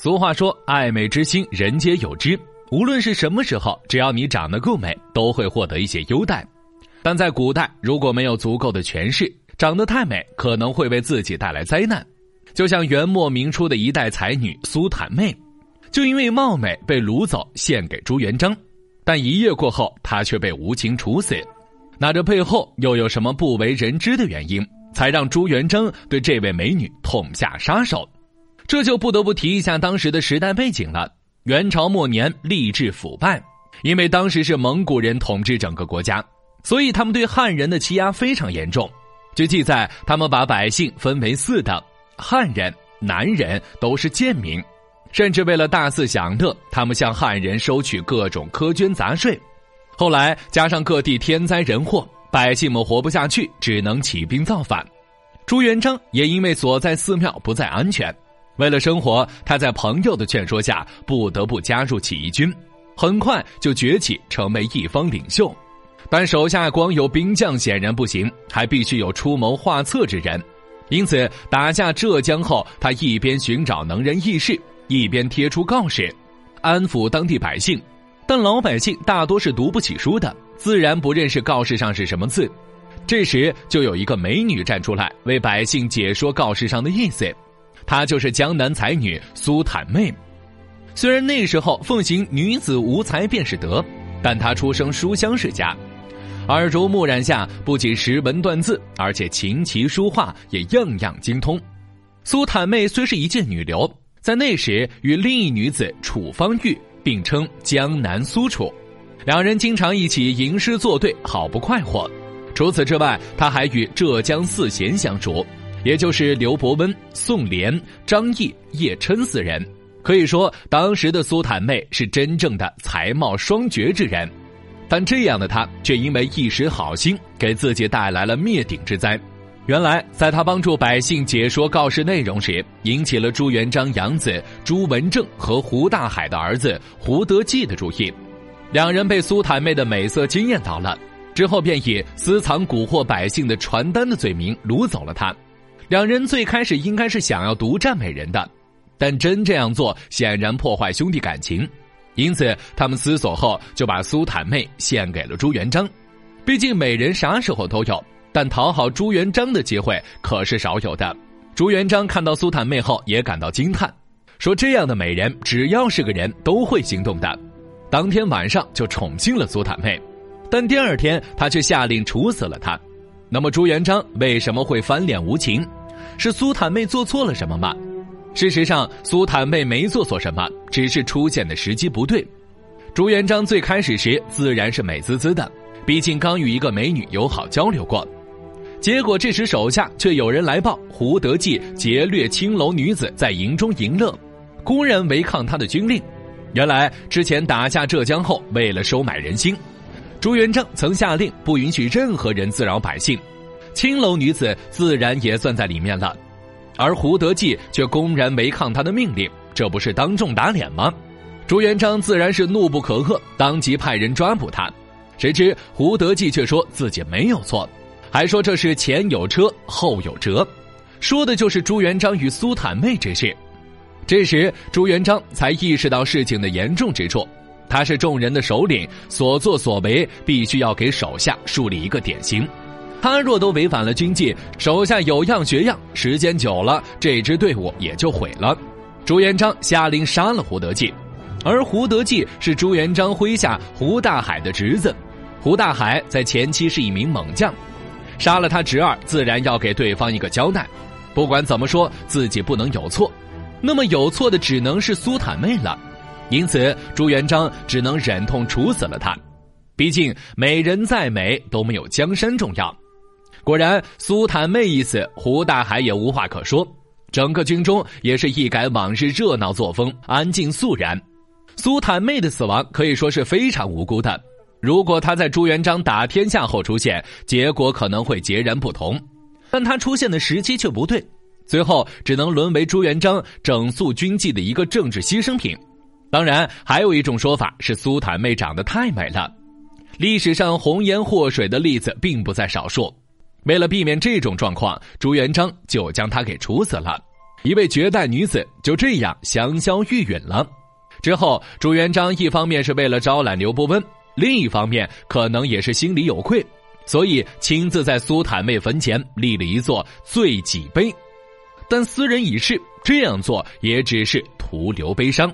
俗话说：“爱美之心，人皆有之。”无论是什么时候，只要你长得够美，都会获得一些优待。但在古代，如果没有足够的权势，长得太美可能会为自己带来灾难。就像元末明初的一代才女苏坦妹，就因为貌美被掳走献给朱元璋，但一夜过后，她却被无情处死。那这背后又有什么不为人知的原因，才让朱元璋对这位美女痛下杀手？这就不得不提一下当时的时代背景了。元朝末年，吏治腐败，因为当时是蒙古人统治整个国家，所以他们对汉人的欺压非常严重。据记载，他们把百姓分为四等：汉人、男人都是贱民，甚至为了大肆享乐，他们向汉人收取各种苛捐杂税。后来加上各地天灾人祸，百姓们活不下去，只能起兵造反。朱元璋也因为所在寺庙不再安全。为了生活，他在朋友的劝说下不得不加入起义军，很快就崛起成为一方领袖。但手下光有兵将显然不行，还必须有出谋划策之人。因此，打下浙江后，他一边寻找能人异士，一边贴出告示，安抚当地百姓。但老百姓大多是读不起书的，自然不认识告示上是什么字。这时，就有一个美女站出来，为百姓解说告示上的意思。她就是江南才女苏坦妹，虽然那时候奉行女子无才便是德，但她出生书香世家，耳濡目染下，不仅识文断字，而且琴棋书画也样样精通。苏坦妹虽是一介女流，在那时与另一女子楚芳玉并称江南苏楚，两人经常一起吟诗作对，好不快活。除此之外，她还与浙江四贤相熟。也就是刘伯温、宋濂、张毅、叶琛四人，可以说当时的苏坦妹是真正的才貌双绝之人，但这样的她却因为一时好心，给自己带来了灭顶之灾。原来，在他帮助百姓解说告示内容时，引起了朱元璋养子朱文正和胡大海的儿子胡德济的注意，两人被苏坦妹的美色惊艳到了，之后便以私藏蛊惑百姓的传单的罪名掳走了他。两人最开始应该是想要独占美人的，但真这样做显然破坏兄弟感情，因此他们思索后就把苏坦妹献给了朱元璋。毕竟美人啥时候都有，但讨好朱元璋的机会可是少有的。朱元璋看到苏坦妹后也感到惊叹，说这样的美人只要是个人都会心动的。当天晚上就宠幸了苏坦妹，但第二天他却下令处死了她。那么朱元璋为什么会翻脸无情？是苏坦妹做错了什么吗？事实上，苏坦妹没做错什么，只是出现的时机不对。朱元璋最开始时自然是美滋滋的，毕竟刚与一个美女友好交流过。结果这时手下却有人来报，胡德济劫掠青楼女子在营中淫乐，公然违抗他的军令。原来之前打下浙江后，为了收买人心，朱元璋曾下令不允许任何人滋扰百姓。青楼女子自然也算在里面了，而胡德济却公然违抗他的命令，这不是当众打脸吗？朱元璋自然是怒不可遏，当即派人抓捕他。谁知胡德济却说自己没有错，还说这是前有车后有辙，说的就是朱元璋与苏坦妹之事。这时朱元璋才意识到事情的严重之处，他是众人的首领，所作所为必须要给手下树立一个典型。他若都违反了军纪，手下有样学样，时间久了，这支队伍也就毁了。朱元璋下令杀了胡德济，而胡德济是朱元璋麾下胡大海的侄子。胡大海在前期是一名猛将，杀了他侄儿，自然要给对方一个交代。不管怎么说，自己不能有错，那么有错的只能是苏坦妹了。因此，朱元璋只能忍痛处死了他。毕竟，美人再美都没有江山重要。果然，苏坦妹一死，胡大海也无话可说。整个军中也是一改往日热闹作风，安静肃然。苏坦妹的死亡可以说是非常无辜的。如果她在朱元璋打天下后出现，结果可能会截然不同。但她出现的时机却不对，最后只能沦为朱元璋整肃军纪的一个政治牺牲品。当然，还有一种说法是苏坦妹长得太美了，历史上红颜祸水的例子并不在少数。为了避免这种状况，朱元璋就将他给处死了。一位绝代女子就这样香消玉殒了。之后，朱元璋一方面是为了招揽刘伯温，另一方面可能也是心里有愧，所以亲自在苏坦妹坟前立了一座醉己碑。但斯人已逝，这样做也只是徒留悲伤。